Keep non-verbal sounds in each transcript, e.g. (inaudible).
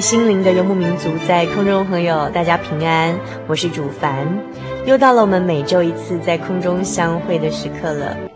心灵的游牧民族，在空中朋友，大家平安，我是主凡，又到了我们每周一次在空中相会的时刻了。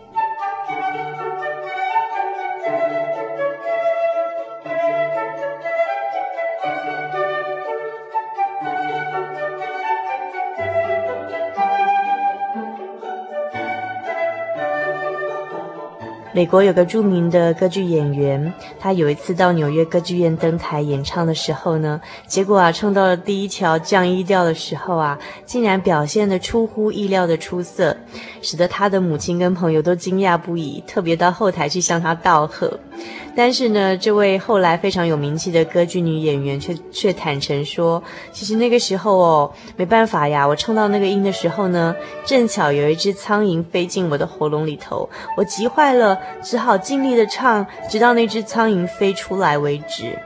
美国有个著名的歌剧演员，他有一次到纽约歌剧院登台演唱的时候呢，结果啊，唱到了第一条降 E 调的时候啊，竟然表现的出乎意料的出色，使得他的母亲跟朋友都惊讶不已，特别到后台去向他道贺。但是呢，这位后来非常有名气的歌剧女演员却却坦诚说，其实那个时候哦，没办法呀，我唱到那个音的时候呢，正巧有一只苍蝇飞进我的喉咙里头，我急坏了，只好尽力的唱，直到那只苍蝇飞出来为止。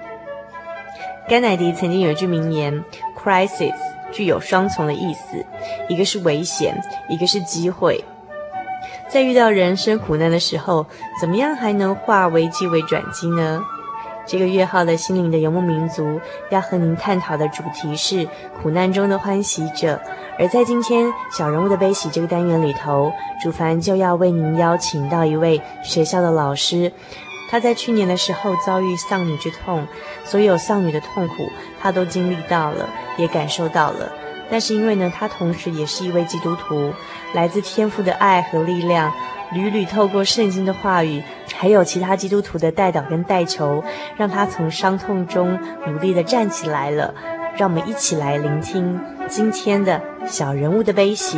甘乃迪曾经有一句名言：“Crisis 具有双重的意思，一个是危险，一个是机会。”在遇到人生苦难的时候，怎么样还能化危机为转机呢？这个月号的心灵的游牧民族要和您探讨的主题是苦难中的欢喜者。而在今天小人物的悲喜这个单元里头，主凡就要为您邀请到一位学校的老师，他在去年的时候遭遇丧女之痛，所有丧女的痛苦他都经历到了，也感受到了。但是因为呢，他同时也是一位基督徒，来自天赋的爱和力量，屡屡透过圣经的话语，还有其他基督徒的代祷跟带求，让他从伤痛中努力的站起来了。让我们一起来聆听今天的小人物的悲喜。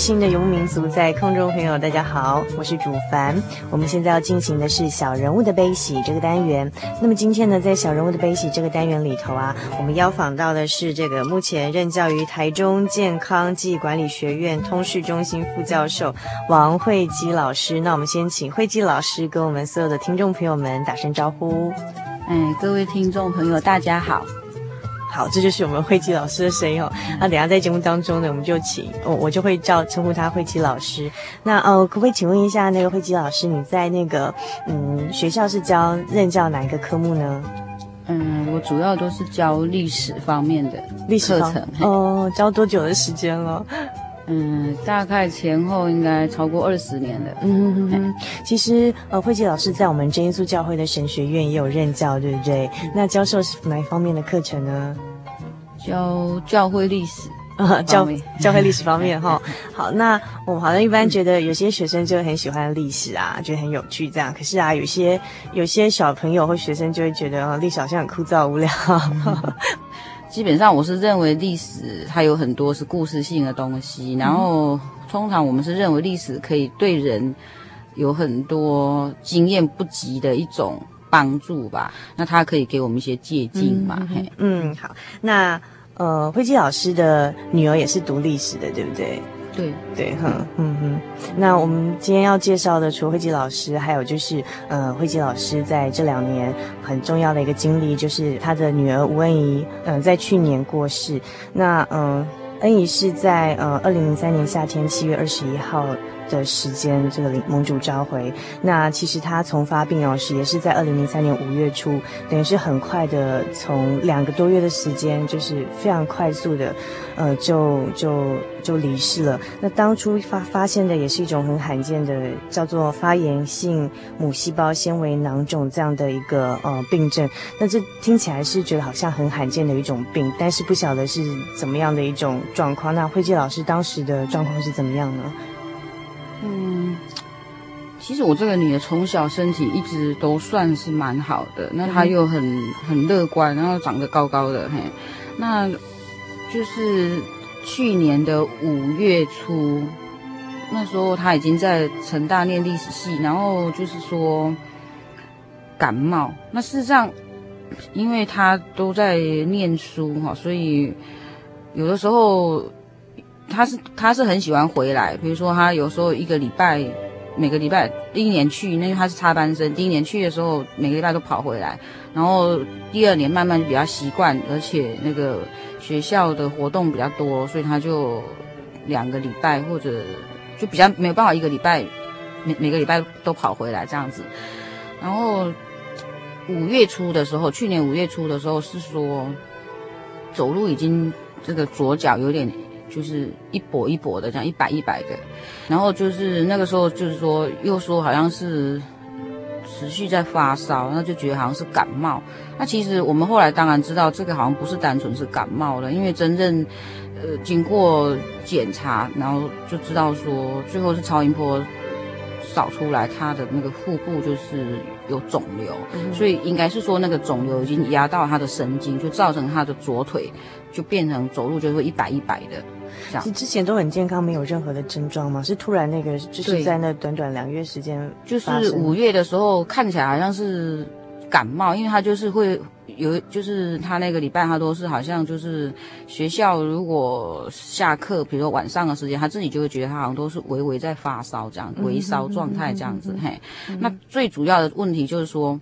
新的游牧民族，在空中朋友，大家好，我是主凡。我们现在要进行的是小人物的悲喜这个单元。那么今天呢，在小人物的悲喜这个单元里头啊，我们邀访到的是这个目前任教于台中健康暨管理学院通识中心副教授王慧姬老师。那我们先请慧姬老师跟我们所有的听众朋友们打声招呼。哎，各位听众朋友，大家好。好，这就是我们惠姬老师的声音哦。那等下在节目当中呢，我们就请我我就会叫称呼他惠姬老师。那哦，可不可以请问一下那个惠姬老师，你在那个嗯学校是教任教哪一个科目呢？嗯，我主要都是教历史方面的历史课程。哦，教多久的时间了？嗯，大概前后应该超过二十年了。嗯哼哼，其实呃，惠姬老师在我们真耶稣教会的神学院也有任教，对不对？那教授是哪一方面的课程呢？教教会历史啊，(laughs) 教教会历史方面哈。(laughs) 好，那我们好像一般觉得有些学生就很喜欢历史啊，觉得很有趣这样。可是啊，有些有些小朋友或学生就会觉得历史好像很枯燥无聊。(laughs) 基本上我是认为历史它有很多是故事性的东西，然后通常我们是认为历史可以对人有很多经验不及的一种帮助吧，那它可以给我们一些借鉴嘛。嗯，嗯，好，那呃，慧基老师的女儿也是读历史的，对不对？对对，哼，嗯哼。那我们今天要介绍的，除了惠姬老师，还有就是，呃，慧吉老师在这两年很重要的一个经历，就是他的女儿吴恩怡，嗯、呃，在去年过世。那嗯、呃，恩怡是在呃二零零三年夏天七月二十一号。的时间，这个盟主召回。那其实他从发病哦，是也是在二零零三年五月初，等于是很快的，从两个多月的时间，就是非常快速的，呃，就就就离世了。那当初发发现的也是一种很罕见的，叫做发炎性母细胞纤维囊肿这样的一个呃病症。那这听起来是觉得好像很罕见的一种病，但是不晓得是怎么样的一种状况。那惠姬老师当时的状况是怎么样呢？嗯，其实我这个女儿从小身体一直都算是蛮好的，那她又很很乐观，然后长得高高的，嘿，那就是去年的五月初，那时候她已经在成大念历史系，然后就是说感冒，那事实上因为她都在念书哈，所以有的时候。他是他是很喜欢回来，比如说他有时候一个礼拜，每个礼拜第一年去，那因为他是插班生，第一年去的时候每个礼拜都跑回来，然后第二年慢慢比较习惯，而且那个学校的活动比较多，所以他就两个礼拜或者就比较没有办法一个礼拜每每个礼拜都跑回来这样子。然后五月初的时候，去年五月初的时候是说走路已经这个左脚有点。就是一跛一跛的，这样一摆一摆的，然后就是那个时候，就是说又说好像是持续在发烧，那就觉得好像是感冒。那其实我们后来当然知道，这个好像不是单纯是感冒了，因为真正呃经过检查，然后就知道说最后是超音波扫出来，他的那个腹部就是有肿瘤，嗯、所以应该是说那个肿瘤已经压到他的神经，就造成他的左腿就变成走路就会一摆一摆的。是之前都很健康，没有任何的症状吗？是突然那个，就是在那短短两个月时间，就是五月的时候看起来好像是感冒，因为他就是会有，就是他那个礼拜他都是好像就是学校如果下课，比如说晚上的时间，他自己就会觉得他好像都是微微在发烧这样，微烧状态这样子。嘿，那最主要的问题就是说，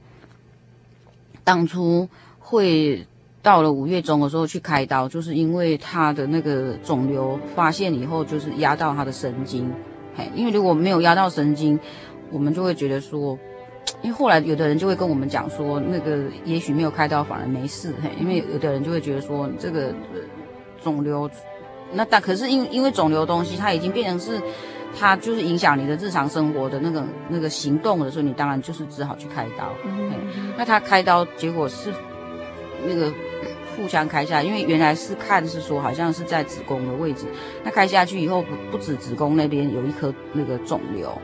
当初会。到了五月中的时候去开刀，就是因为他的那个肿瘤发现以后，就是压到他的神经。嘿，因为如果没有压到神经，我们就会觉得说，(tsk) 因为后来有的人就会跟我们讲说，那个也许没有开刀反而没事。嘿，因为有的人就会觉得说，这个肿瘤，那但可是因因为肿瘤的东西，它已经变成是，它就是影响你的日常生活的那个那个行动的时候，你当然就是只好去开刀。嗯，那他开刀结果是那个。腹腔开下来，因为原来是看是说好像是在子宫的位置，那开下去以后不不止子宫那边有一颗那个肿瘤，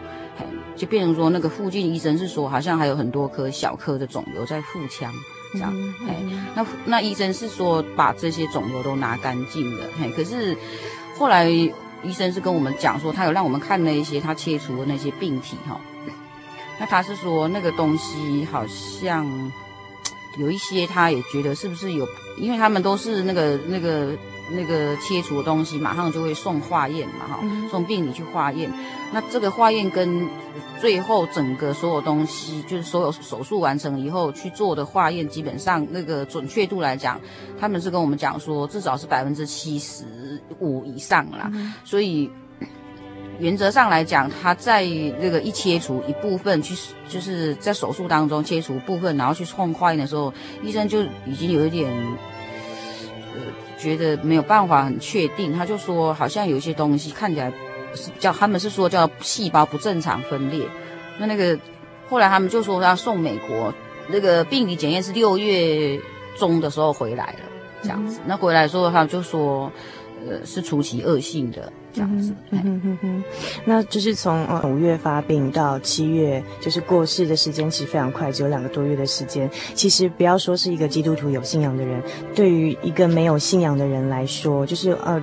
就变成说那个附近医生是说好像还有很多颗小颗的肿瘤在腹腔，这样，哎、嗯嗯，那那医生是说把这些肿瘤都拿干净了，嘿，可是后来医生是跟我们讲说，他有让我们看那一些他切除的那些病体哈。那他是说那个东西好像有一些，他也觉得是不是有，因为他们都是那个那个。那个切除的东西马上就会送化验嘛，哈，送病理去化验。那这个化验跟最后整个所有东西，就是所有手术完成以后去做的化验，基本上那个准确度来讲，他们是跟我们讲说至少是百分之七十五以上啦。所以原则上来讲，他在那个一切除一部分去，就是在手术当中切除部分，然后去送化验的时候，医生就已经有一点。呃觉得没有办法很确定，他就说好像有一些东西看起来是叫他们是说叫细胞不正常分裂。那那个后来他们就说要送美国，那个病理检验是六月中的时候回来了，这样子。那回来的时候他就说，呃，是初期恶性的。这样子，嗯哼哼哼，那就是从呃五月发病到七月，就是过世的时间其实非常快，只有两个多月的时间。其实不要说是一个基督徒有信仰的人，对于一个没有信仰的人来说，就是呃。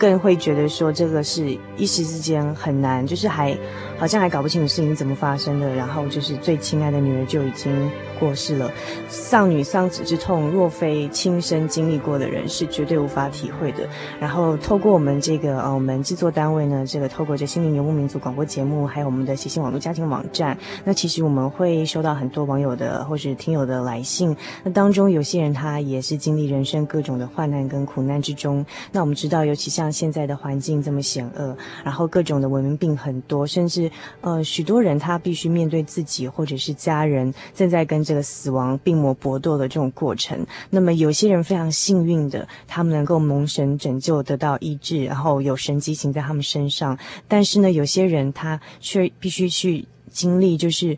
更会觉得说这个是一时之间很难，就是还好像还搞不清楚事情怎么发生的，然后就是最亲爱的女儿就已经过世了，丧女丧子之痛，若非亲身经历过的人是绝对无法体会的。然后透过我们这个呃我们制作单位呢，这个透过这心灵游牧民族广播节目，还有我们的喜信网络家庭网站，那其实我们会收到很多网友的或是听友的来信，那当中有些人他也是经历人生各种的患难跟苦难之中，那我们知道，尤其像。现在的环境这么险恶，然后各种的文明病很多，甚至呃许多人他必须面对自己或者是家人正在跟这个死亡病魔搏斗的这种过程。那么有些人非常幸运的，他们能够蒙神拯救得到医治，然后有神迹行在他们身上。但是呢，有些人他却必须去经历，就是。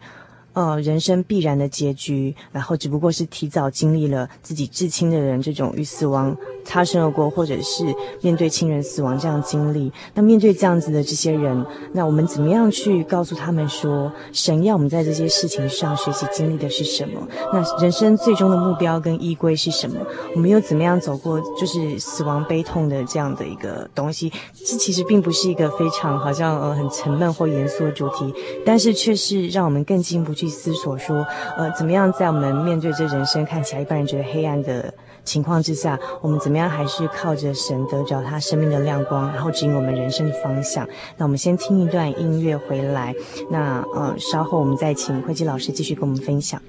呃，人生必然的结局，然后只不过是提早经历了自己至亲的人这种与死亡擦身而过，或者是面对亲人死亡这样经历。那面对这样子的这些人，那我们怎么样去告诉他们说，神要我们在这些事情上学习经历的是什么？那人生最终的目标跟依归是什么？我们又怎么样走过就是死亡悲痛的这样的一个东西？这其实并不是一个非常好像呃很沉闷或严肃的主题，但是却是让我们更进一步去。思索说，呃，怎么样在我们面对这人生看起来一般人觉得黑暗的情况之下，我们怎么样还是靠着神得着他生命的亮光，然后指引我们人生的方向？那我们先听一段音乐回来，那呃，稍后我们再请慧基老师继续跟我们分享。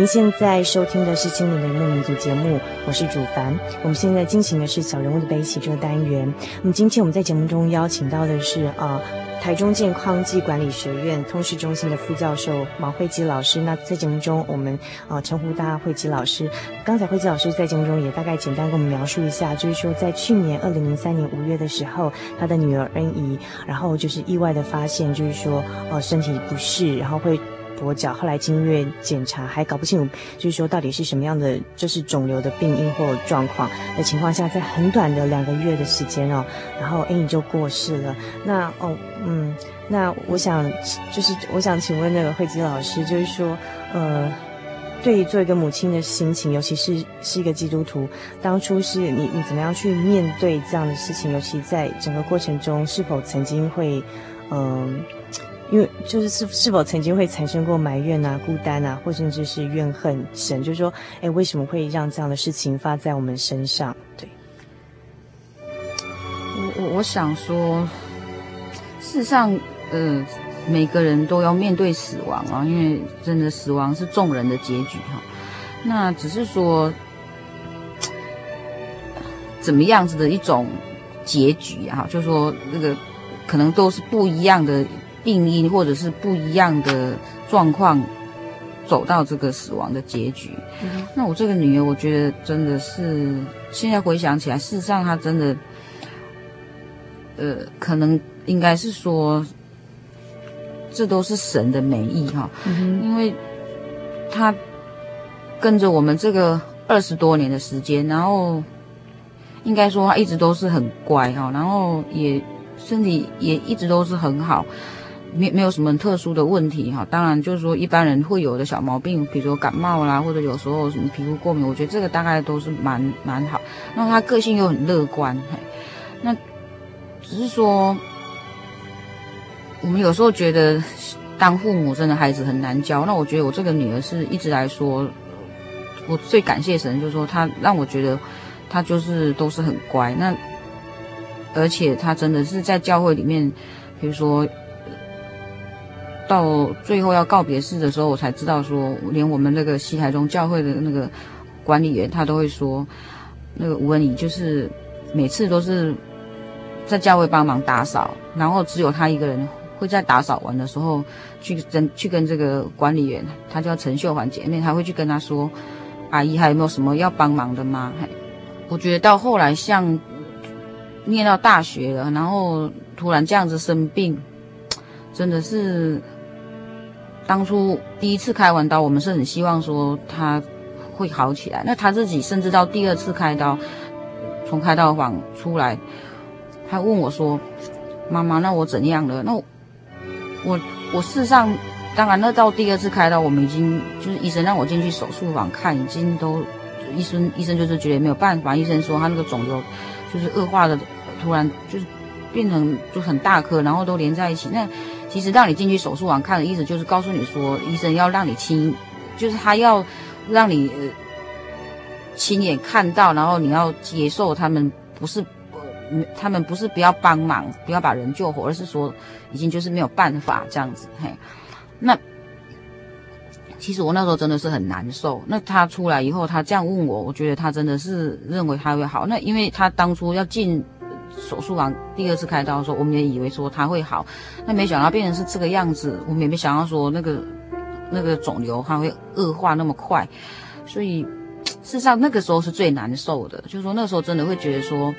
您现在收听的是《心灵的牧民族》节目，我是主凡。我们现在进行的是小人物的悲喜这个单元。那么今天我们在节目中邀请到的是啊、呃，台中健康暨管理学院通识中心的副教授毛慧姬老师。那在节目中，我们啊、呃、称呼他惠姬老师。刚才慧姬老师在节目中也大概简单跟我们描述一下，就是说在去年二零零三年五月的时候，他的女儿恩怡，然后就是意外的发现，就是说哦、呃、身体不适，然后会。跛脚，后来经医院检查还搞不清楚，就是说到底是什么样的，就是肿瘤的病因或状况的情况下，在很短的两个月的时间哦，然后 Annie 就过世了。那哦，嗯，那我想就是我想请问那个惠姬老师，就是说，呃，对于做一个母亲的心情，尤其是是一个基督徒，当初是你你怎么样去面对这样的事情？尤其在整个过程中，是否曾经会，嗯、因为就是是是否曾经会产生过埋怨啊、孤单啊，或甚至是怨恨神？就是说，哎，为什么会让这样的事情发在我们身上？对，我我我想说，事实上，呃，每个人都要面对死亡啊，因为真的死亡是众人的结局哈。那只是说，怎么样子的一种结局啊？就是说，那个可能都是不一样的。病因或者是不一样的状况，走到这个死亡的结局。嗯。那我这个女儿，我觉得真的是现在回想起来，事实上她真的，呃，可能应该是说，这都是神的美意哈。嗯。因为她跟着我们这个二十多年的时间，然后应该说她一直都是很乖哈，然后也身体也一直都是很好。没没有什么特殊的问题哈，当然就是说一般人会有的小毛病，比如说感冒啦，或者有时候什么皮肤过敏，我觉得这个大概都是蛮蛮好。那他个性又很乐观，那只是说我们有时候觉得当父母真的孩子很难教。那我觉得我这个女儿是一直来说，我最感谢神，就是说她让我觉得她就是都是很乖。那而且她真的是在教会里面，比如说。到最后要告别式的时候，我才知道说，连我们那个西台中教会的那个管理员，他都会说，那个吴文仪就是每次都是在教会帮忙打扫，然后只有他一个人会在打扫完的时候去跟去跟这个管理员，他叫陈秀环姐妹，他会去跟他说，阿姨还有没有什么要帮忙的吗？我觉得到后来像念到大学了，然后突然这样子生病，真的是。当初第一次开完刀，我们是很希望说他会好起来。那他自己甚至到第二次开刀，从开刀房出来，他问我说：“妈妈，那我怎样了？”那我我，我事实上，当然，那到第二次开刀，我们已经就是医生让我进去手术房看，已经都医生医生就是觉得没有办法。医生说他那个肿瘤就是恶化的，突然就是变成就很大颗，然后都连在一起。那其实让你进去手术房看的意思就是告诉你说，医生要让你亲，就是他要让你亲眼看到，然后你要接受他们不是，呃，他们不是不要帮忙，不要把人救活，而是说已经就是没有办法这样子。嘿，那其实我那时候真的是很难受。那他出来以后，他这样问我，我觉得他真的是认为他会好。那因为他当初要进。手术房第二次开刀的时候，我们也以为说他会好，那没想到变成是这个样子。我们也没想到说那个那个肿瘤它会恶化那么快，所以事实上那个时候是最难受的。就是说那时候真的会觉得说，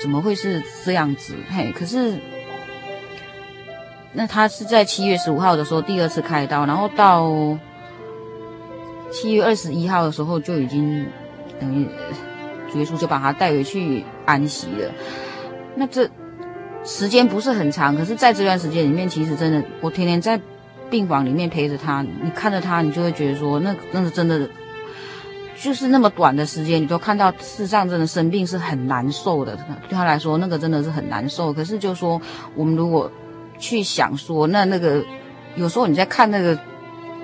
怎么会是这样子？嘿，可是那他是在七月十五号的时候第二次开刀，然后到七月二十一号的时候就已经等于。结束就把他带回去安息了。那这时间不是很长，可是在这段时间里面，其实真的，我天天在病房里面陪着他。你看着他，你就会觉得说，那那是真的，就是那么短的时间，你都看到，事实上真的生病是很难受的。对他来说，那个真的是很难受。可是就说，我们如果去想说，那那个有时候你在看那个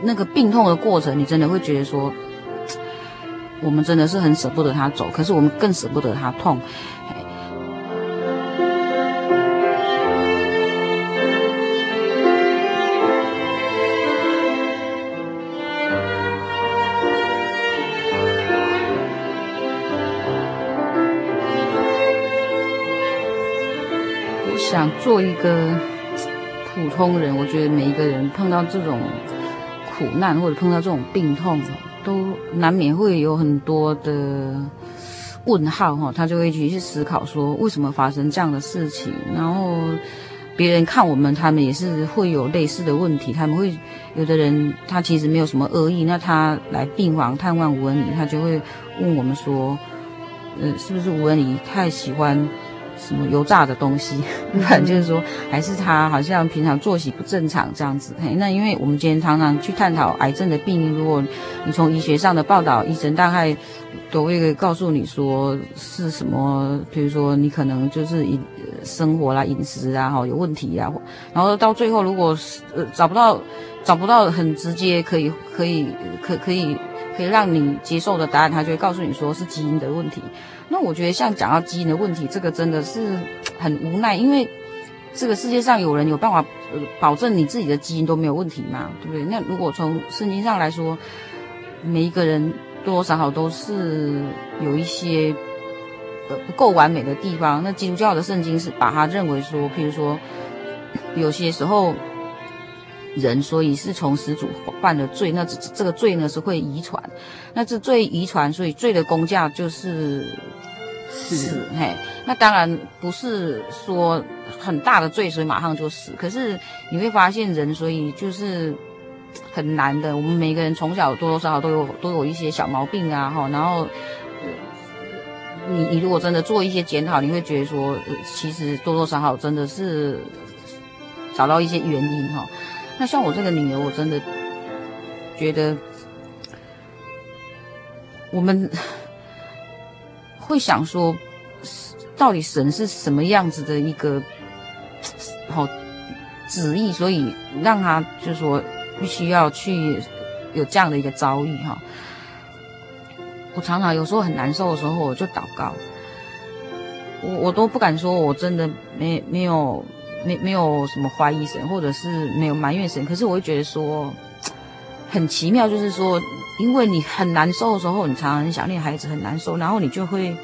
那个病痛的过程，你真的会觉得说。我们真的是很舍不得他走，可是我们更舍不得他痛。做一个普通人，我觉得每一个人碰到这种苦难或者碰到这种病痛，都难免会有很多的问号哈，他就会去思考说，为什么发生这样的事情，然后。别人看我们，他们也是会有类似的问题。他们会有的人，他其实没有什么恶意，那他来病房探望吴文仪，他就会问我们说：“呃，是不是吴文仪太喜欢？”什么油炸的东西，反正就是说，还是他好像平常作息不正常这样子。嘿，那因为我们今天常常去探讨癌症的病因，如果你从医学上的报道，医生大概都会告诉你说是什么，比如说你可能就是饮生活啦、饮食啊，哈有问题呀。然后到最后，如果是呃找不到找不到很直接可以可以可可以可以让你接受的答案，他就会告诉你说是基因的问题。那我觉得像讲到基因的问题，这个真的是很无奈，因为这个世界上有人有办法呃保证你自己的基因都没有问题嘛？对不对？那如果从圣经上来说，每一个人多多少少都是有一些呃不够完美的地方。那基督教的圣经是把它认为说，譬如说有些时候人所以是从始祖犯了罪，那这这个罪呢是会遗传，那这罪遗传，所以罪的工价就是。死，嘿，那当然不是说很大的罪，所以马上就死。可是你会发现人，所以就是很难的。我们每个人从小多多少少都有都有一些小毛病啊，哈。然后，你你如果真的做一些检讨，你会觉得说，其实多多少少真的是找到一些原因，哈。那像我这个女儿，我真的觉得我们。会想说，到底神是什么样子的一个 (tsk) 好旨意，所以让他就是说必须要去有这样的一个遭遇哈。我常常有时候很难受的时候，我就祷告，我我都不敢说我真的没没有没没有什么怀疑神，或者是没有埋怨神，可是我会觉得说 (tsk) 很奇妙，就是说。因为你很难受的时候，你常常很想念孩子，很难受，然后你就会，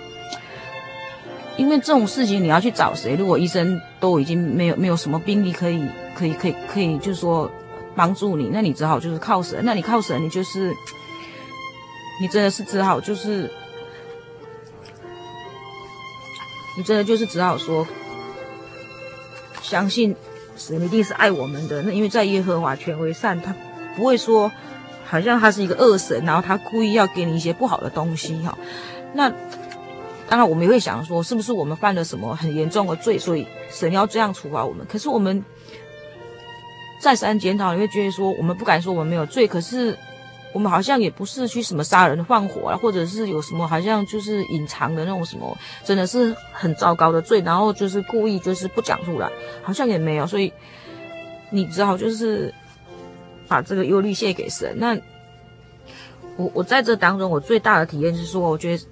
因为这种事情你要去找谁？如果医生都已经没有没有什么病例可以可以可以可以，就是说帮助你，那你只好就是靠神。那你靠神，你就是你真的是只好就是你真的就是只好说，相信神一定是爱我们的。那因为在耶和华全为善，他不会说。好像他是一个恶神，然后他故意要给你一些不好的东西哈。那当然我们也会想说，是不是我们犯了什么很严重的罪，所以神要这样处罚我们？可是我们再三检讨，你会觉得说，我们不敢说我们没有罪，可是我们好像也不是去什么杀人放火啊，或者是有什么好像就是隐藏的那种什么，真的是很糟糕的罪，然后就是故意就是不讲出来，好像也没有，所以你只好就是。把这个忧虑卸给神。那我我在这当中，我最大的体验是说，我觉得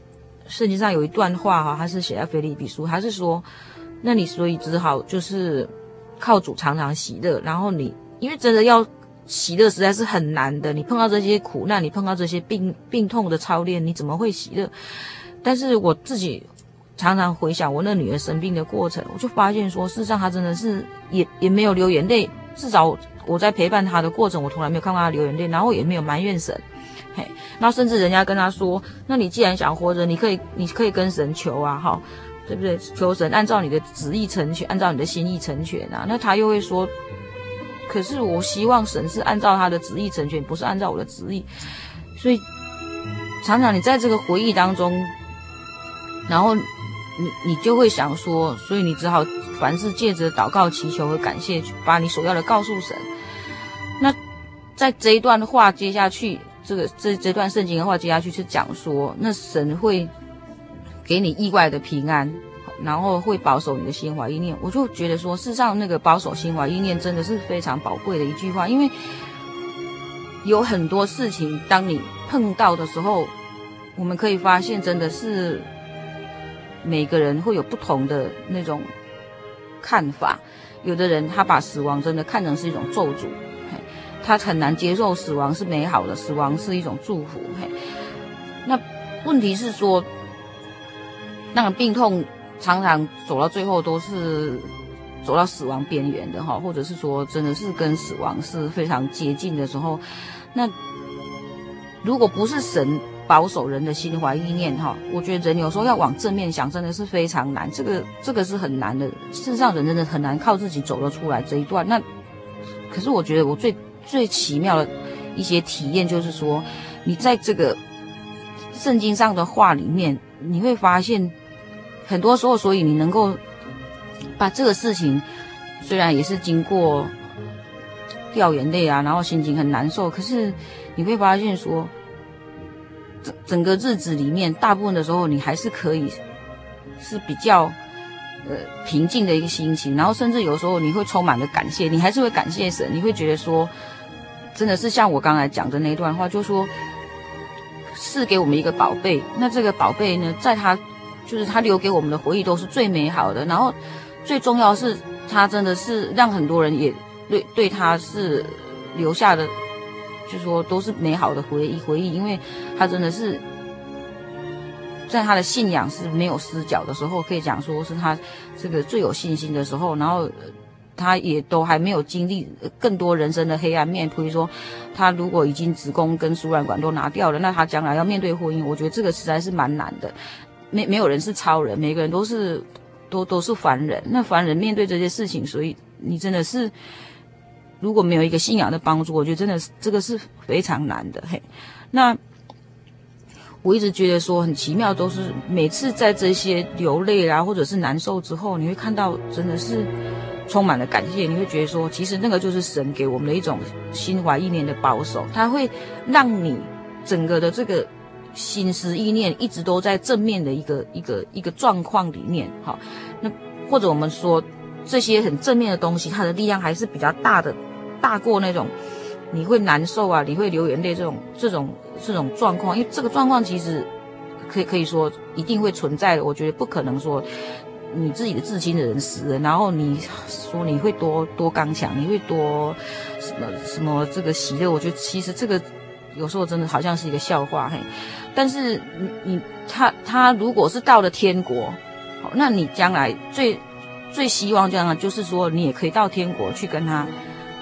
圣经上有一段话哈，它是写在腓立比书，它是说，那你所以只好就是靠主常常喜乐。然后你因为真的要喜乐实在是很难的，你碰到这些苦难，你碰到这些病病痛的操练，你怎么会喜乐？但是我自己常常回想我那女儿生病的过程，我就发现说，事实上她真的是也也没有流眼泪，至少。我在陪伴他的过程，我从来没有看过他流眼泪，然后也没有埋怨神，嘿，那甚至人家跟他说，那你既然想活着，你可以，你可以跟神求啊，哈，对不对？求神按照你的旨意成全，按照你的心意成全啊。那他又会说，可是我希望神是按照他的旨意成全，不是按照我的旨意。所以常常你在这个回忆当中，然后你你就会想说，所以你只好凡事借着祷告、祈求和感谢，把你所要的告诉神。那在这一段的话接下去，这个这这段圣经的话接下去是讲说，那神会给你意外的平安，然后会保守你的心怀意念。我就觉得说，事实上那个保守心怀意念真的是非常宝贵的一句话，因为有很多事情，当你碰到的时候，我们可以发现，真的是每个人会有不同的那种看法。有的人他把死亡真的看成是一种咒诅。他很难接受死亡是美好的，死亡是一种祝福。嘿，那问题是说，那个病痛常常走到最后都是走到死亡边缘的哈，或者是说真的是跟死亡是非常接近的时候，那如果不是神保守人的心怀意念哈，我觉得人有时候要往正面想，真的是非常难，这个这个是很难的。事实上，人真的很难靠自己走得出来这一段。那可是我觉得我最最奇妙的一些体验就是说，你在这个圣经上的话里面，你会发现很多时候，所以你能够。把这个事情，虽然也是经过掉眼泪啊，然后心情很难受，可是你会发现说，整整个日子里面，大部分的时候你还是可以是比较呃平静的一个心情，然后甚至有时候你会充满了感谢，你还是会感谢神，你会觉得说，真的是像我刚才讲的那一段话，就说赐给我们一个宝贝，那这个宝贝呢，在他就是他留给我们的回忆都是最美好的，然后。最重要是，他真的是让很多人也对对他是留下的，就说都是美好的回忆回忆，因为他真的是在他的信仰是没有死角的时候，可以讲说是他这个最有信心的时候，然后他也都还没有经历更多人生的黑暗面，比如说他如果已经子宫跟输卵管都拿掉了，那他将来要面对婚姻，我觉得这个实在是蛮难的，没没有人是超人，每个人都是。都都是凡人，那凡人面对这些事情，所以你真的是，如果没有一个信仰的帮助，我觉得真的是这个是非常难的。嘿，那我一直觉得说很奇妙，都是每次在这些流泪啊，或者是难受之后，你会看到真的是充满了感谢，你会觉得说，其实那个就是神给我们的一种心怀意念的保守，它会让你整个的这个。心思意念一直都在正面的一个一个一个状况里面，好，那或者我们说这些很正面的东西，它的力量还是比较大的，大过那种你会难受啊，你会流眼泪这种这种这种状况，因为这个状况其实可以可以说一定会存在的。我觉得不可能说你自己的至亲的人死了，然后你说你会多多刚强，你会多什么什么这个喜乐，我觉得其实这个。有时候真的好像是一个笑话嘿，但是你你他他如果是到了天国，那你将来最最希望这样就是说你也可以到天国去跟他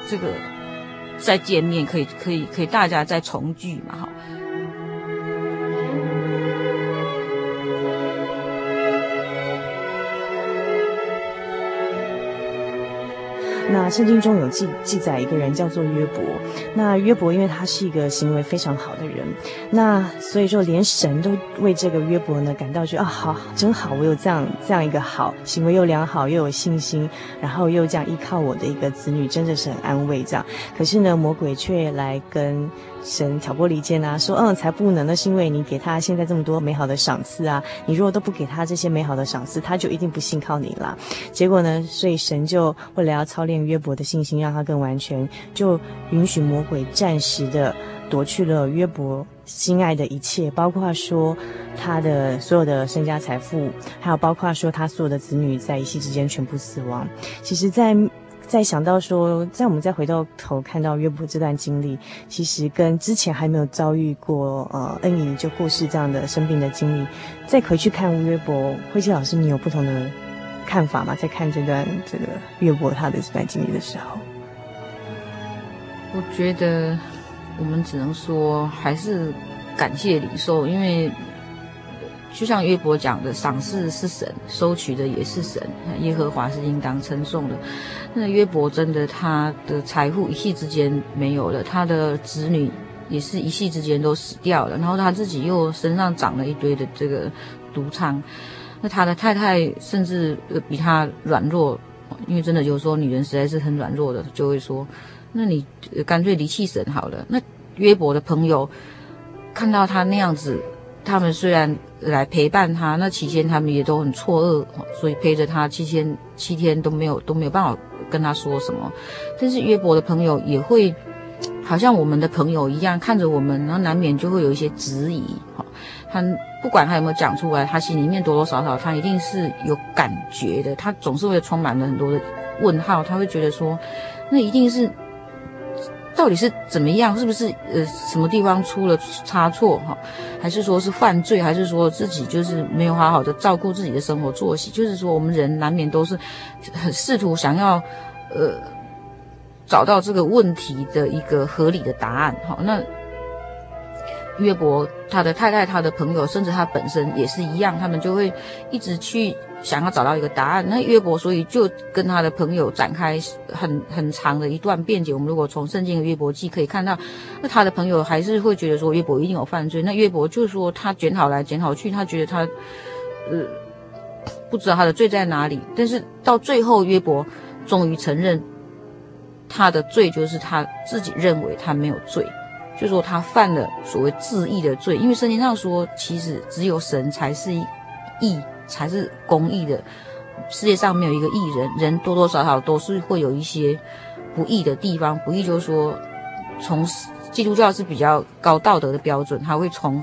这个再见面，可以可以可以大家再重聚嘛哈。那圣经中有记记载一个人叫做约伯，那约伯因为他是一个行为非常好的人，那所以说连神都为这个约伯呢感到说啊好真好，我有这样这样一个好行为又良好又有信心，然后又这样依靠我的一个子女，真的是很安慰这样。可是呢，魔鬼却来跟。神挑拨离间啊，说嗯才不能，那是因为你给他现在这么多美好的赏赐啊，你如果都不给他这些美好的赏赐，他就一定不信靠你了。结果呢，所以神就为了要操练约伯的信心，让他更完全，就允许魔鬼暂时的夺去了约伯心爱的一切，包括说他的所有的身家财富，还有包括说他所有的子女在一夕之间全部死亡。其实，在再想到说，在我们再回到头看到约伯这段经历，其实跟之前还没有遭遇过呃恩姨就过世这样的生病的经历，再回去看约伯，慧卿老师，你有不同的看法吗？在看这段这个约伯他的这段经历的时候，我觉得我们只能说还是感谢领受，因为。就像约伯讲的，赏赐是神，收取的也是神。耶和华是应当称颂的。那约伯真的，他的财富一夕之间没有了，他的子女也是一夕之间都死掉了，然后他自己又身上长了一堆的这个毒疮。那他的太太甚至比他软弱，因为真的有时候女人实在是很软弱的，就会说：“那你干脆离弃神好了。”那约伯的朋友看到他那样子，他们虽然。来陪伴他，那期间他们也都很错愕，所以陪着他七天七天都没有都没有办法跟他说什么。但是约伯的朋友也会，好像我们的朋友一样看着我们，然后难免就会有一些质疑。哈，他不管他有没有讲出来，他心里面多多少少他一定是有感觉的，他总是会充满了很多的问号，他会觉得说，那一定是。到底是怎么样？是不是呃什么地方出了差错哈？还是说是犯罪？还是说自己就是没有好好的照顾自己的生活作息？就是说我们人难免都是很试图想要呃找到这个问题的一个合理的答案哈。那约伯他的太太、他的朋友，甚至他本身也是一样，他们就会一直去。想要找到一个答案，那约伯所以就跟他的朋友展开很很长的一段辩解。我们如果从圣经的约伯记可以看到，那他的朋友还是会觉得说约伯一定有犯罪。那约伯就说他检讨来检讨去，他觉得他呃不知道他的罪在哪里。但是到最后，约伯终于承认他的罪就是他自己认为他没有罪，就说他犯了所谓自义的罪。因为圣经上说，其实只有神才是义。才是公义的，世界上没有一个义人，人多多少少都是会有一些不义的地方。不义就是说，从基督教是比较高道德的标准，他会从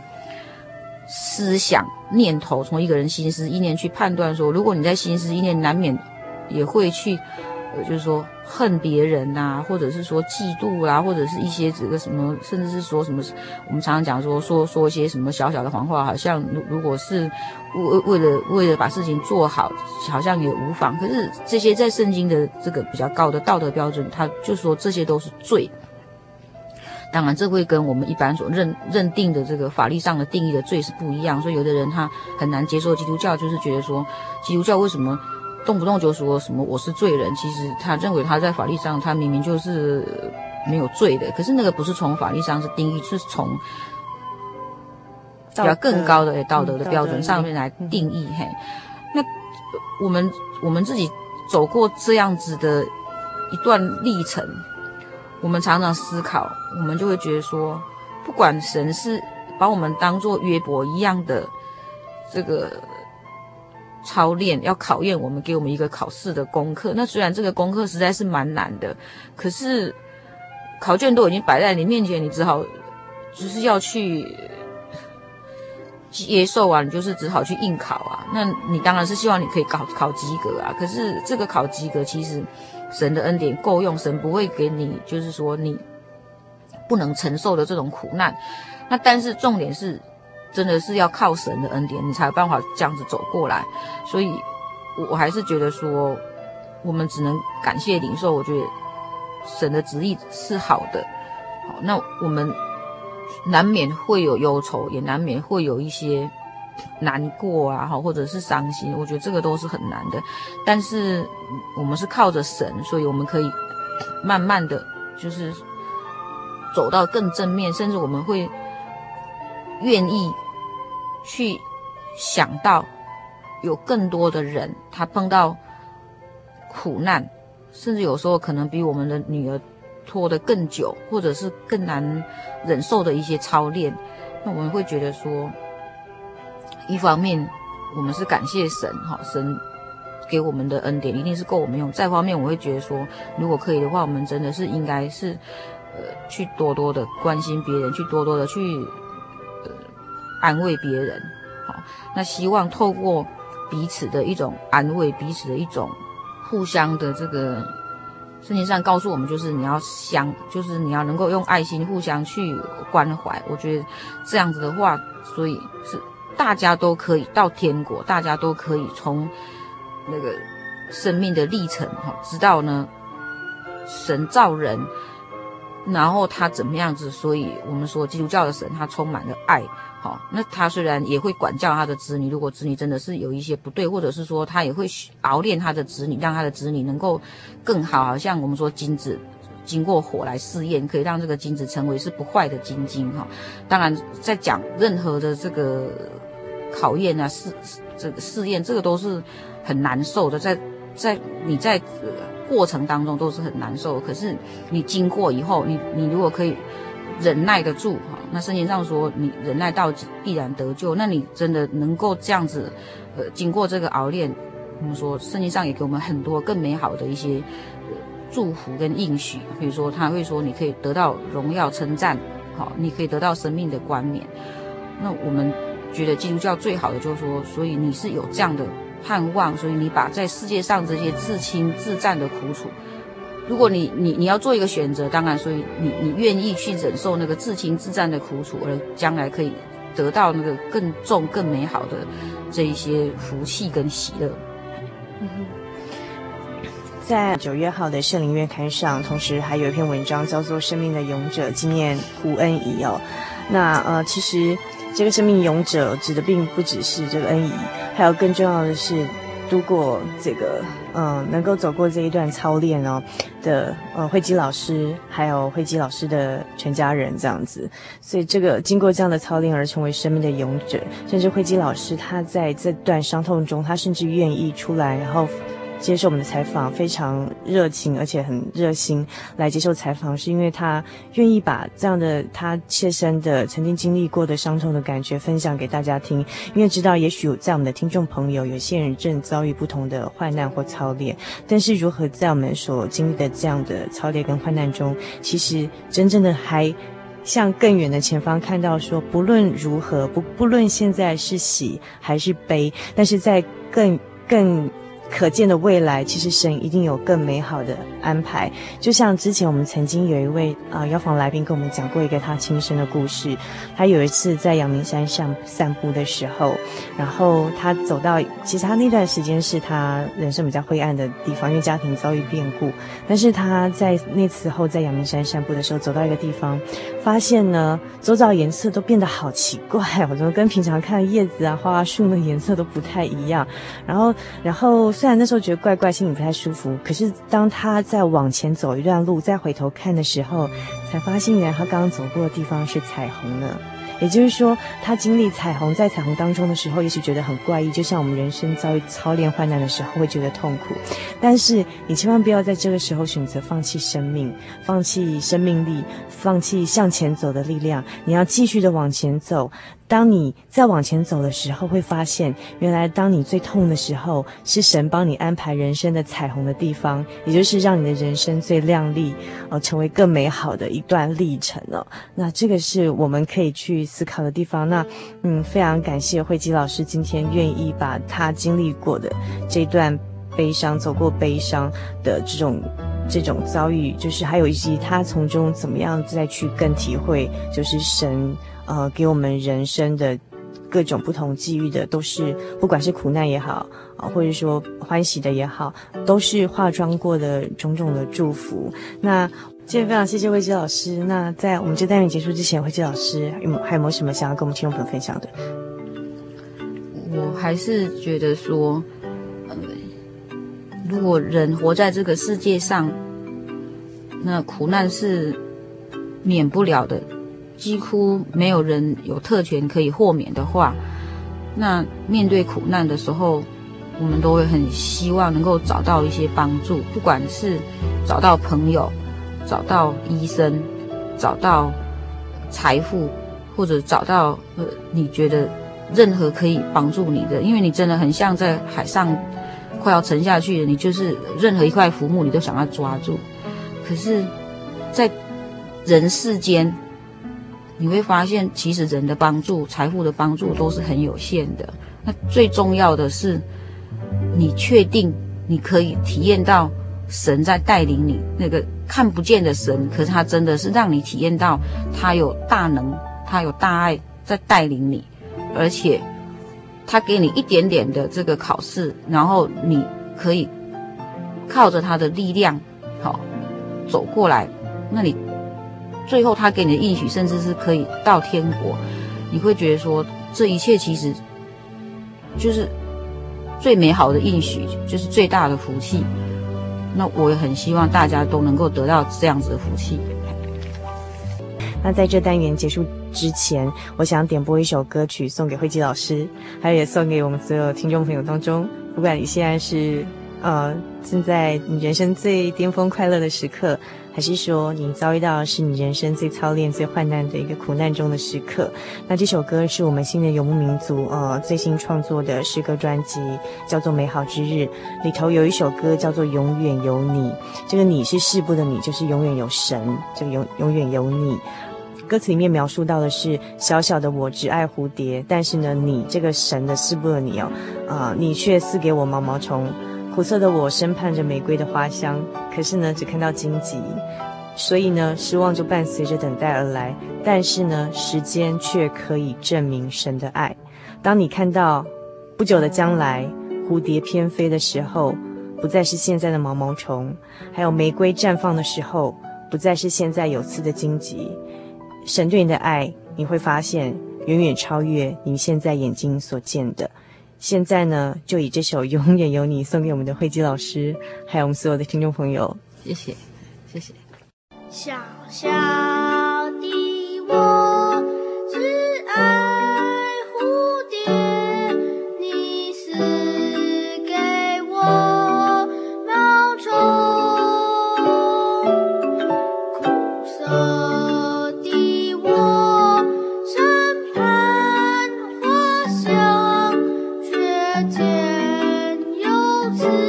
思想念头，从一个人心思意念去判断说，如果你在心思意念难免也会去。呃，就是说恨别人呐、或者是说嫉妒啦、啊，或者是一些这个什么，甚至是说什么，我们常常讲说说说一些什么小小的谎话，好像如如果是为为了为了把事情做好，好像也无妨。可是这些在圣经的这个比较高的道德标准，他就说这些都是罪。当然，这会跟我们一般所认认定的这个法律上的定义的罪是不一样。所以有的人他很难接受基督教，就是觉得说基督教为什么？动不动就说什么我是罪人，其实他认为他在法律上他明明就是没有罪的，可是那个不是从法律上是定义，是从比较更高的道德的标准上面来定义。嘿，那我们我们自己走过这样子的一段历程，我们常常思考，我们就会觉得说，不管神是把我们当做约伯一样的这个。操练要考验我们，给我们一个考试的功课。那虽然这个功课实在是蛮难的，可是考卷都已经摆在你面前，你只好就是要去接受啊，你就是只好去应考啊。那你当然是希望你可以考考及格啊。可是这个考及格，其实神的恩典够用，神不会给你就是说你不能承受的这种苦难。那但是重点是。真的是要靠神的恩典，你才有办法这样子走过来。所以，我我还是觉得说，我们只能感谢领受。我觉得神的旨意是好的。好，那我们难免会有忧愁，也难免会有一些难过啊，好，或者是伤心。我觉得这个都是很难的。但是我们是靠着神，所以我们可以慢慢的就是走到更正面，甚至我们会。愿意去想到有更多的人，他碰到苦难，甚至有时候可能比我们的女儿拖得更久，或者是更难忍受的一些操练，那我们会觉得说，一方面我们是感谢神，哈，神给我们的恩典一定是够我们用；再方面，我会觉得说，如果可以的话，我们真的是应该是，呃，去多多的关心别人，去多多的去。安慰别人，好，那希望透过彼此的一种安慰，彼此的一种互相的这个，圣经上告诉我们，就是你要相，就是你要能够用爱心互相去关怀。我觉得这样子的话，所以是大家都可以到天国，大家都可以从那个生命的历程哈，知道呢，神造人，然后他怎么样子，所以我们说基督教的神，他充满了爱。好，那他虽然也会管教他的子女，如果子女真的是有一些不对，或者是说他也会熬练他的子女，让他的子女能够更好。好像我们说金子经过火来试验，可以让这个金子成为是不坏的金晶哈。当然，在讲任何的这个考验啊试这个试验，这个都是很难受的，在在你在过程当中都是很难受。可是你经过以后，你你如果可以。忍耐得住哈，那圣经上说，你忍耐到底必然得救。那你真的能够这样子，呃，经过这个熬炼，我们说圣经上也给我们很多更美好的一些，祝福跟应许。比如说他会说，你可以得到荣耀称赞，好，你可以得到生命的冠冕。那我们觉得基督教最好的就是说，所以你是有这样的盼望，所以你把在世界上这些自轻自战的苦楚，如果你你你要做一个选择，当然，所以你你愿意去忍受那个自轻自战的苦楚，而将来可以得到那个更重更美好的这一些福气跟喜乐。在九月号的圣灵月刊上，同时还有一篇文章叫做《生命的勇者纪念胡恩仪》哦。那呃，其实这个生命勇者指的并不只是这个恩怡，还有更重要的是，度过这个嗯、能够走过这一段操练哦的呃慧基老师，还有慧基老师的全家人这样子。所以这个经过这样的操练而成为生命的勇者，甚至慧基老师他在这段伤痛中，他甚至愿意出来，然后。接受我们的采访，非常热情，而且很热心来接受采访，是因为他愿意把这样的他切身的曾经经历过的伤痛的感觉分享给大家听，因为知道也许在我们的听众朋友，有些人正遭遇不同的患难或操练，但是如何在我们所经历的这样的操练跟患难中，其实真正的还向更远的前方看到说，不论如何，不不论现在是喜还是悲，但是在更更。可见的未来，其实神一定有更美好的安排。就像之前我们曾经有一位啊、呃、邀访来宾跟我们讲过一个他亲身的故事。他有一次在阳明山上散步的时候，然后他走到，其实他那段时间是他人生比较灰暗的地方，因为家庭遭遇变故。但是他在那次后在阳明山散步的时候，走到一个地方，发现呢，周遭颜色都变得好奇怪，我怎么跟平常看叶子啊、花啊树的颜色都不太一样。然后，然后。虽然那时候觉得怪怪，心里不太舒服，可是当他再往前走一段路，再回头看的时候，才发现原来他刚刚走过的地方是彩虹呢。也就是说，他经历彩虹，在彩虹当中的时候，也许觉得很怪异，就像我们人生遭遇操练患难的时候会觉得痛苦。但是你千万不要在这个时候选择放弃生命，放弃生命力，放弃向前走的力量。你要继续的往前走。当你再往前走的时候，会发现，原来当你最痛的时候，是神帮你安排人生的彩虹的地方，也就是让你的人生最亮丽，呃，成为更美好的一段历程了。那这个是我们可以去思考的地方。那，嗯，非常感谢慧基老师今天愿意把他经历过的这段悲伤、走过悲伤的这种这种遭遇，就是还有以及他从中怎么样再去更体会，就是神。呃，给我们人生的各种不同际遇的，都是不管是苦难也好啊，或者说欢喜的也好，都是化妆过的种种的祝福。那今天非常谢谢慧基老师。那在我们这单元结束之前，慧基老师有还有没有什么想要跟我们听众朋友分享的？我还是觉得说，呃，如果人活在这个世界上，那苦难是免不了的。几乎没有人有特权可以豁免的话，那面对苦难的时候，我们都会很希望能够找到一些帮助，不管是找到朋友、找到医生、找到财富，或者找到呃你觉得任何可以帮助你的，因为你真的很像在海上快要沉下去了，你就是任何一块浮木你都想要抓住，可是，在人世间。你会发现，其实人的帮助、财富的帮助都是很有限的。那最重要的是，你确定你可以体验到神在带领你，那个看不见的神，可是他真的是让你体验到他有大能，他有大爱在带领你，而且他给你一点点的这个考试，然后你可以靠着他的力量，好走过来，那你。最后，他给你的应许，甚至是可以到天国，你会觉得说，这一切其实就是最美好的应许，就是最大的福气。那我也很希望大家都能够得到这样子的福气。那在这单元结束之前，我想点播一首歌曲送给慧基老师，还有也送给我们所有听众朋友当中，不管你现在是呃正在你人生最巅峰快乐的时刻。还是说你遭遇到的是你人生最操练、最患难的一个苦难中的时刻？那这首歌是我们新的游牧民族呃最新创作的诗歌专辑，叫做《美好之日》，里头有一首歌叫做《永远有你》。这个“你”是世部的“你”，就是永远有神。这个“永永远有你”，歌词里面描述到的是小小的我只爱蝴蝶，但是呢，你这个神的世部的你哦，啊、呃，你却赐给我毛毛虫。苦涩的我深盼着玫瑰的花香，可是呢，只看到荆棘，所以呢，失望就伴随着等待而来。但是呢，时间却可以证明神的爱。当你看到不久的将来，蝴蝶翩飞的时候，不再是现在的毛毛虫；还有玫瑰绽放的时候，不再是现在有刺的荆棘。神对你的爱，你会发现远远超越你现在眼睛所见的。现在呢，就以这首《永远有你》送给我们的慧姬老师，还有我们所有的听众朋友。谢谢，谢谢。小小的我只爱有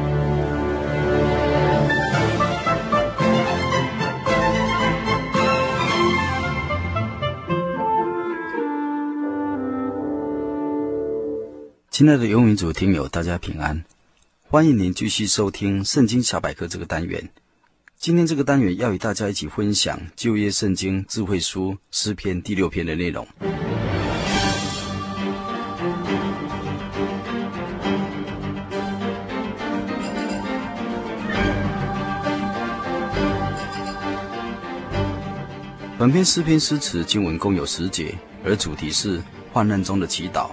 亲爱的游民族听友，大家平安，欢迎您继续收听《圣经小百科》这个单元。今天这个单元要与大家一起分享旧约圣经智慧书诗篇第六篇的内容。本篇诗篇诗词经文共有十节，而主题是患难中的祈祷。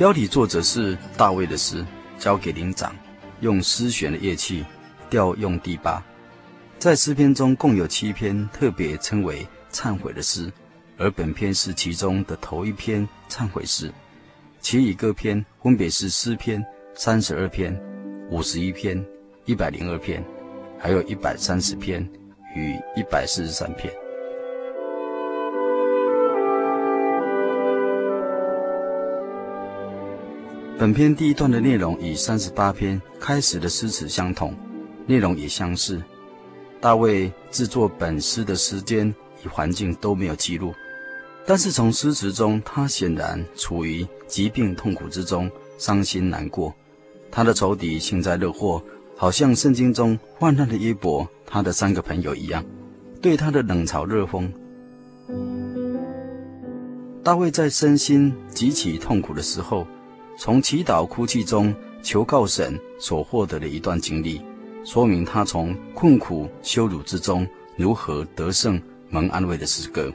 标题作者是大卫的诗，交给灵长。用丝弦的乐器，调用第八。在诗篇中共有七篇特别称为忏悔的诗，而本篇是其中的头一篇忏悔诗。其余各篇分别是诗篇三十二篇、五十一篇、一百零二篇，还有一百三十篇与一百四十三篇。本篇第一段的内容与三十八篇开始的诗词相同，内容也相似。大卫制作本诗的时间与环境都没有记录，但是从诗词中，他显然处于疾病痛苦之中，伤心难过。他的仇敌幸灾乐祸，好像圣经中患难的约伯，他的三个朋友一样，对他的冷嘲热讽。大卫在身心极其痛苦的时候，从祈祷哭泣中求告神所获得的一段经历，说明他从困苦羞辱之中如何得胜蒙安慰的诗歌。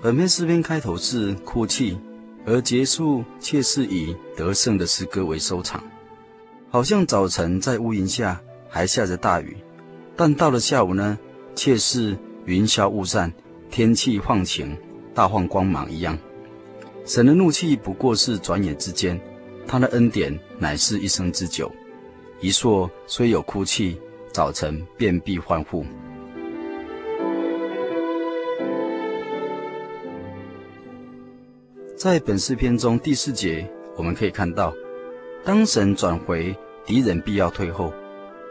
本篇诗篇开头是哭泣，而结束却是以得胜的诗歌为收场。好像早晨在屋檐下还下着大雨，但到了下午呢，却是云消雾散，天气放晴，大放光芒一样。神的怒气不过是转眼之间，他的恩典乃是一生之久。一朔虽有哭泣，早晨便必欢呼。在本诗篇中第四节，我们可以看到，当神转回，敌人必要退后。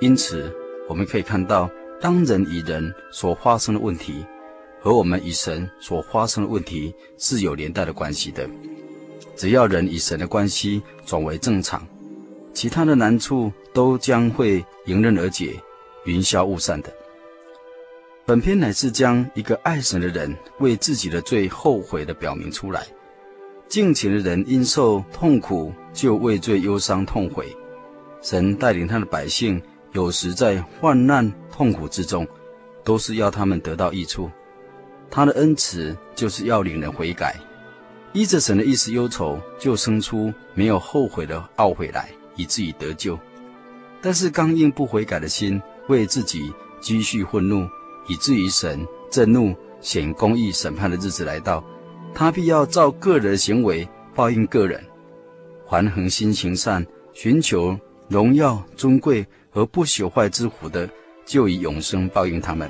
因此，我们可以看到，当人与人所发生的问题。和我们与神所发生的问题是有连带的关系的。只要人与神的关系转为正常，其他的难处都将会迎刃而解，云消雾散的。本篇乃是将一个爱神的人为自己的罪后悔的表明出来。敬虔的人因受痛苦就畏罪忧伤痛悔。神带领他的百姓，有时在患难痛苦之中，都是要他们得到益处。他的恩慈就是要领人悔改，依着神的意思忧愁，就生出没有后悔的懊悔来，以至于得救。但是刚硬不悔改的心，为自己积蓄愤怒，以至于神震怒、显公义审判的日子来到，他必要照个人的行为报应个人。凡恒心行善、寻求荣耀尊贵和不朽坏之福的，就以永生报应他们。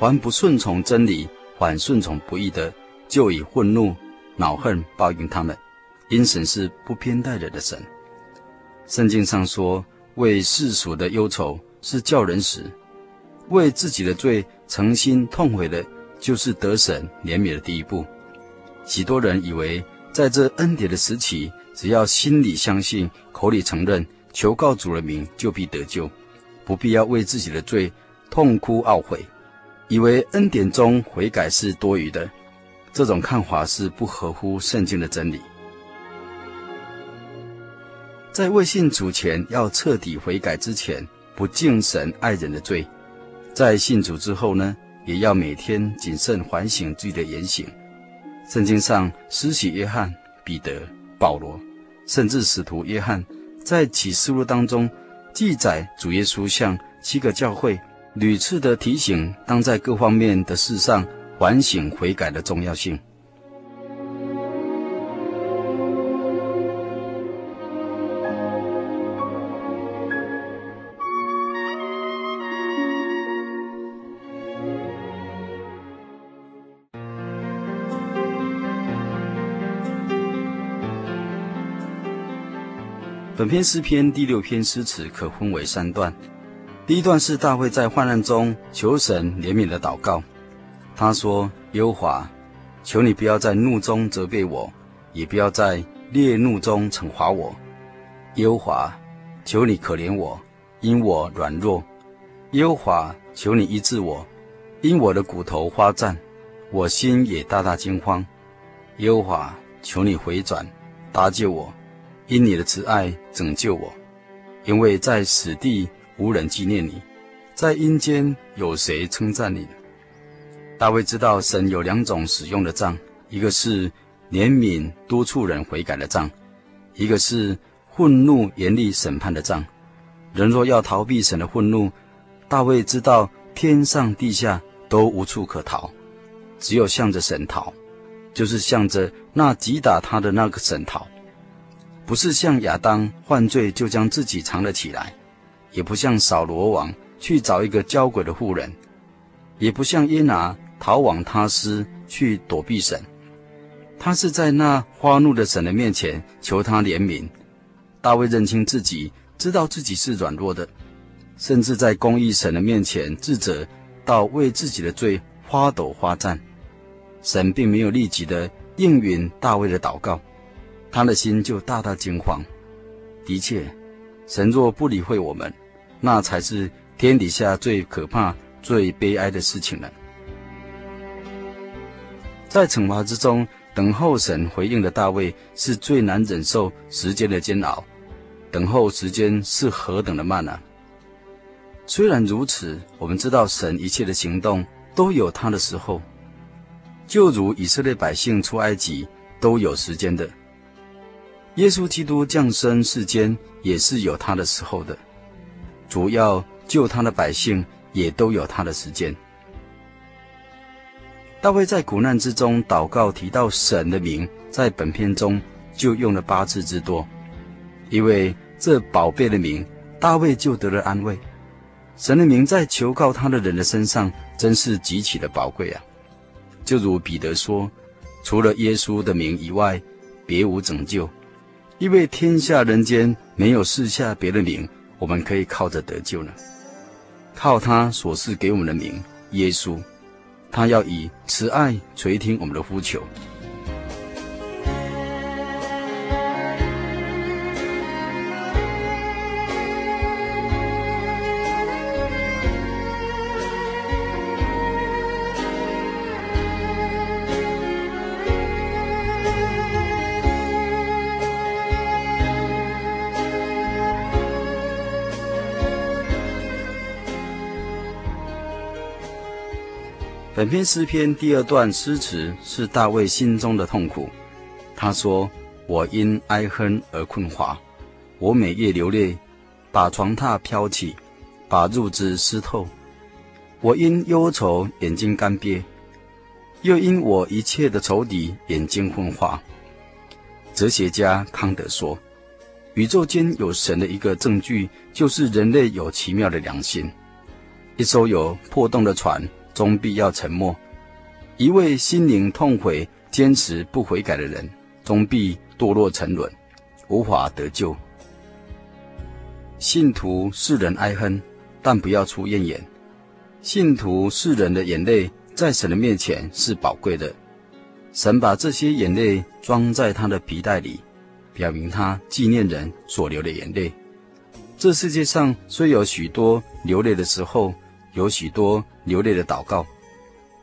凡不顺从真理，反顺从不义的，就以愤怒、恼恨报应他们。因神是不偏待人的神。圣经上说，为世俗的忧愁是叫人死；为自己的罪诚心痛悔的，就是得神怜悯的第一步。许多人以为，在这恩典的时期，只要心里相信、口里承认、求告主的名，就必得救，不必要为自己的罪痛哭懊悔。以为恩典中悔改是多余的，这种看法是不合乎圣经的真理。在未信主前要彻底悔改之前，不敬神爱人的罪；在信主之后呢，也要每天谨慎反省自己的言行。圣经上施洗约翰、彼得、保罗，甚至使徒约翰，在启示录当中记载主耶稣向七个教会。屡次的提醒，当在各方面的事上反省悔改的重要性。本篇诗篇第六篇诗词可分为三段。第一段是大卫在患难中求神怜悯的祷告。他说：“耶和华，求你不要在怒中责备我，也不要在烈怒中惩罚我。耶和华，求你可怜我，因我软弱。耶和华，求你医治我，因我的骨头发战，我心也大大惊慌。耶和华，求你回转，搭救我，因你的慈爱拯救我，因为在死地。”无人纪念你，在阴间有谁称赞你？大卫知道神有两种使用的杖，一个是怜悯督促人悔改的杖，一个是愤怒严厉审判的杖。人若要逃避神的愤怒，大卫知道天上地下都无处可逃，只有向着神逃，就是向着那击打他的那个神逃，不是像亚当犯罪就将自己藏了起来，也不像扫罗王去找一个交鬼的妇人，也不像耶拿逃往他施去躲避神，他是在那发怒的神的面前求他怜悯。大卫认清自己。知道自己是软弱的，甚至在公义神的面前自责，到为自己的罪花抖花赞。神并没有立即的应允大卫的祷告，他的心就大大惊慌。的确，神若不理会我们，那才是天底下最可怕、最悲哀的事情了。在惩罚之中等候神回应的大卫，是最难忍受时间的煎熬。等候时间是何等的慢啊！虽然如此，我们知道神一切的行动都有他的时候，就如以色列百姓出埃及都有时间的。耶稣基督降生世间也是有他的时候的，主要救他的百姓也都有他的时间。大卫在苦难之中祷告，提到神的名，在本篇中就用了八次之多。因为这宝贝的名，大卫就得了安慰。神的名在求告他的人的身上，真是极其的宝贵啊！就如彼得说：“除了耶稣的名以外，别无拯救。因为天下人间没有赐下别的名，我们可以靠着得救呢。靠他所赐给我们的名，耶稣，他要以慈爱垂听我们的呼求。”本篇诗篇第二段诗词是大卫心中的痛苦。他说：“我因哀哼而困乏，我每夜流泪，把床榻漂起，把褥子湿透。我因忧愁眼睛干瘪，又因我一切的仇敌眼睛昏花。”哲学家康德说：“宇宙间有神的一个证据，就是人类有奇妙的良心。一艘有破洞的船。”终必要沉默。一位心灵痛悔、坚持不悔改的人，终必堕落沉沦，无法得救。信徒世人哀哼，但不要出怨言。信徒世人的眼泪，在神的面前是宝贵的。神把这些眼泪装在他的皮带里，表明他纪念人所流的眼泪。这世界上虽有许多流泪的时候。有许多流泪的祷告，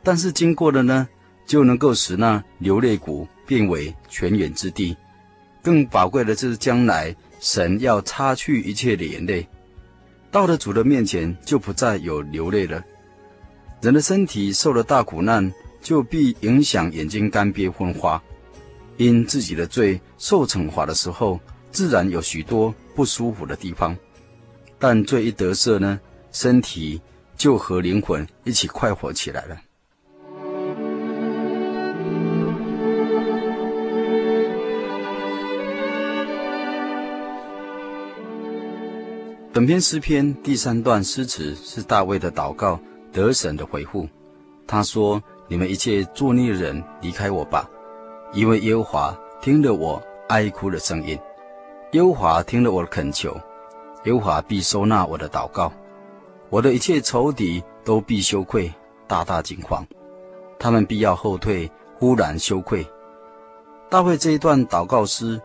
但是经过了呢，就能够使那流泪谷变为泉源之地。更宝贵的是将来神要擦去一切的眼泪，到了主的面前就不再有流泪了。人的身体受了大苦难，就必影响眼睛干瘪昏花。因自己的罪受惩罚的时候，自然有许多不舒服的地方。但罪一得赦呢，身体。就和灵魂一起快活起来了。本篇诗篇第三段诗词是大卫的祷告，得神的回复。他说：“你们一切作孽的人，离开我吧，因为耶和华听了我哀哭的声音，耶和华听了我的恳求，耶和华必收纳我的祷告。”我的一切仇敌都必羞愧，大大惊慌，他们必要后退，忽然羞愧。大卫这一段祷告诗，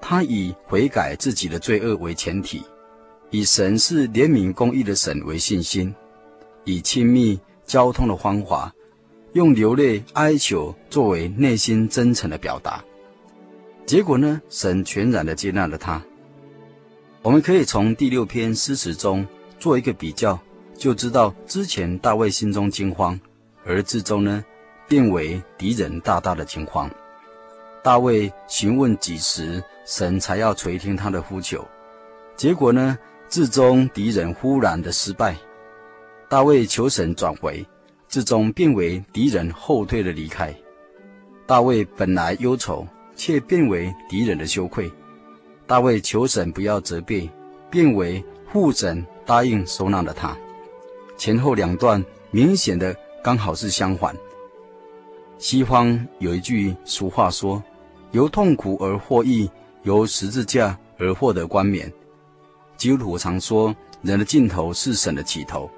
他以悔改自己的罪恶为前提，以神是怜悯公义的神为信心，以亲密交通的方法，用流泪哀求作为内心真诚的表达。结果呢，神全然的接纳了他。我们可以从第六篇诗词中。做一个比较，就知道之前大卫心中惊慌，而至终呢，变为敌人大大的惊慌。大卫询问几时神才要垂听他的呼求，结果呢，至终敌人忽然的失败，大卫求神转回，至终变为敌人后退的离开。大卫本来忧愁，却变为敌人的羞愧。大卫求神不要责备，变为护神答应收纳了他。前后两段明显的刚好是相反。西方有一句俗话说：“由痛苦而获益，由十字架而获得冠冕。”基督徒常说：“人的尽头是神的起头。”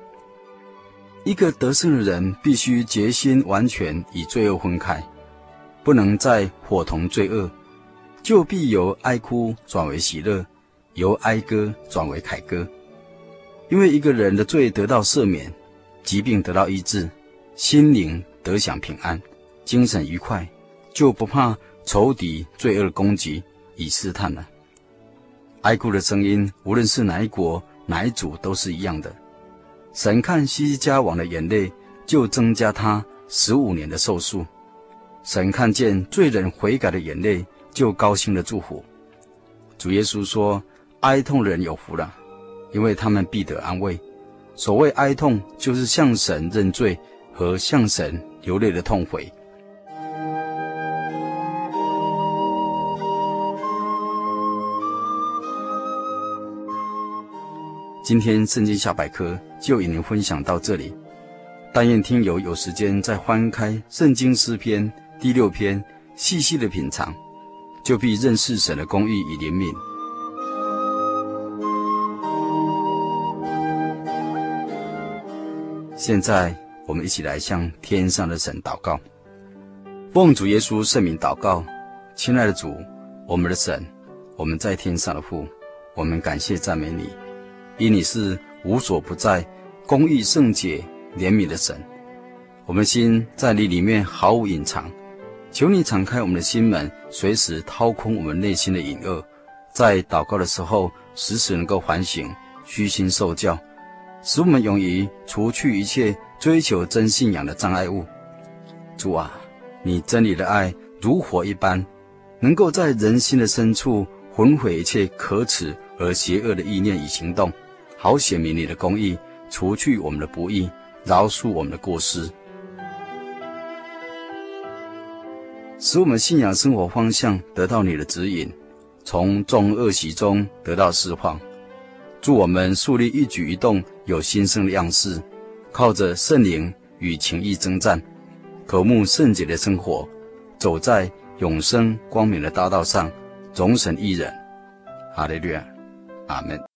一个得胜的人必须决心完全与罪恶分开。不能再伙同罪恶，就必由哀哭转为喜乐，由哀歌转为凯歌。因为一个人的罪得到赦免，疾病得到医治，心灵得享平安，精神愉快，就不怕仇敌罪恶攻击与试探了。哀哭的声音，无论是哪一国哪一族，都是一样的。神看西西家王的眼泪，就增加他十五年的寿数。神看见罪人悔改的眼泪，就高兴的祝福。主耶稣说：“哀痛的人有福了，因为他们必得安慰。”所谓哀痛，就是向神认罪和向神流泪的痛悔。今天圣经小百科就与您分享到这里。但愿听友有时间再翻开圣经诗篇。第六篇，细细的品尝，就必认识神的公义与怜悯。现在，我们一起来向天上的神祷告，奉主耶稣圣名祷告，亲爱的主，我们的神，我们在天上的父，我们感谢赞美你，因你是无所不在、公义圣洁、怜悯的神，我们心在你里面毫无隐藏。求你敞开我们的心门，随时掏空我们内心的隐恶，在祷告的时候，时时能够反省，虚心受教，使我们勇于除去一切追求真信仰的障碍物。主啊，你真理的爱如火一般，能够在人心的深处焚毁一切可耻而邪恶的意念与行动，好显明你的公义，除去我们的不义，饶恕我们的过失。使我们信仰生活方向得到你的指引，从众恶习中得到释放。祝我们树立一举一动有新生的样式，靠着圣灵与情意征战，渴慕圣洁的生活，走在永生光明的大道上，总神一人。哈利略，阿门。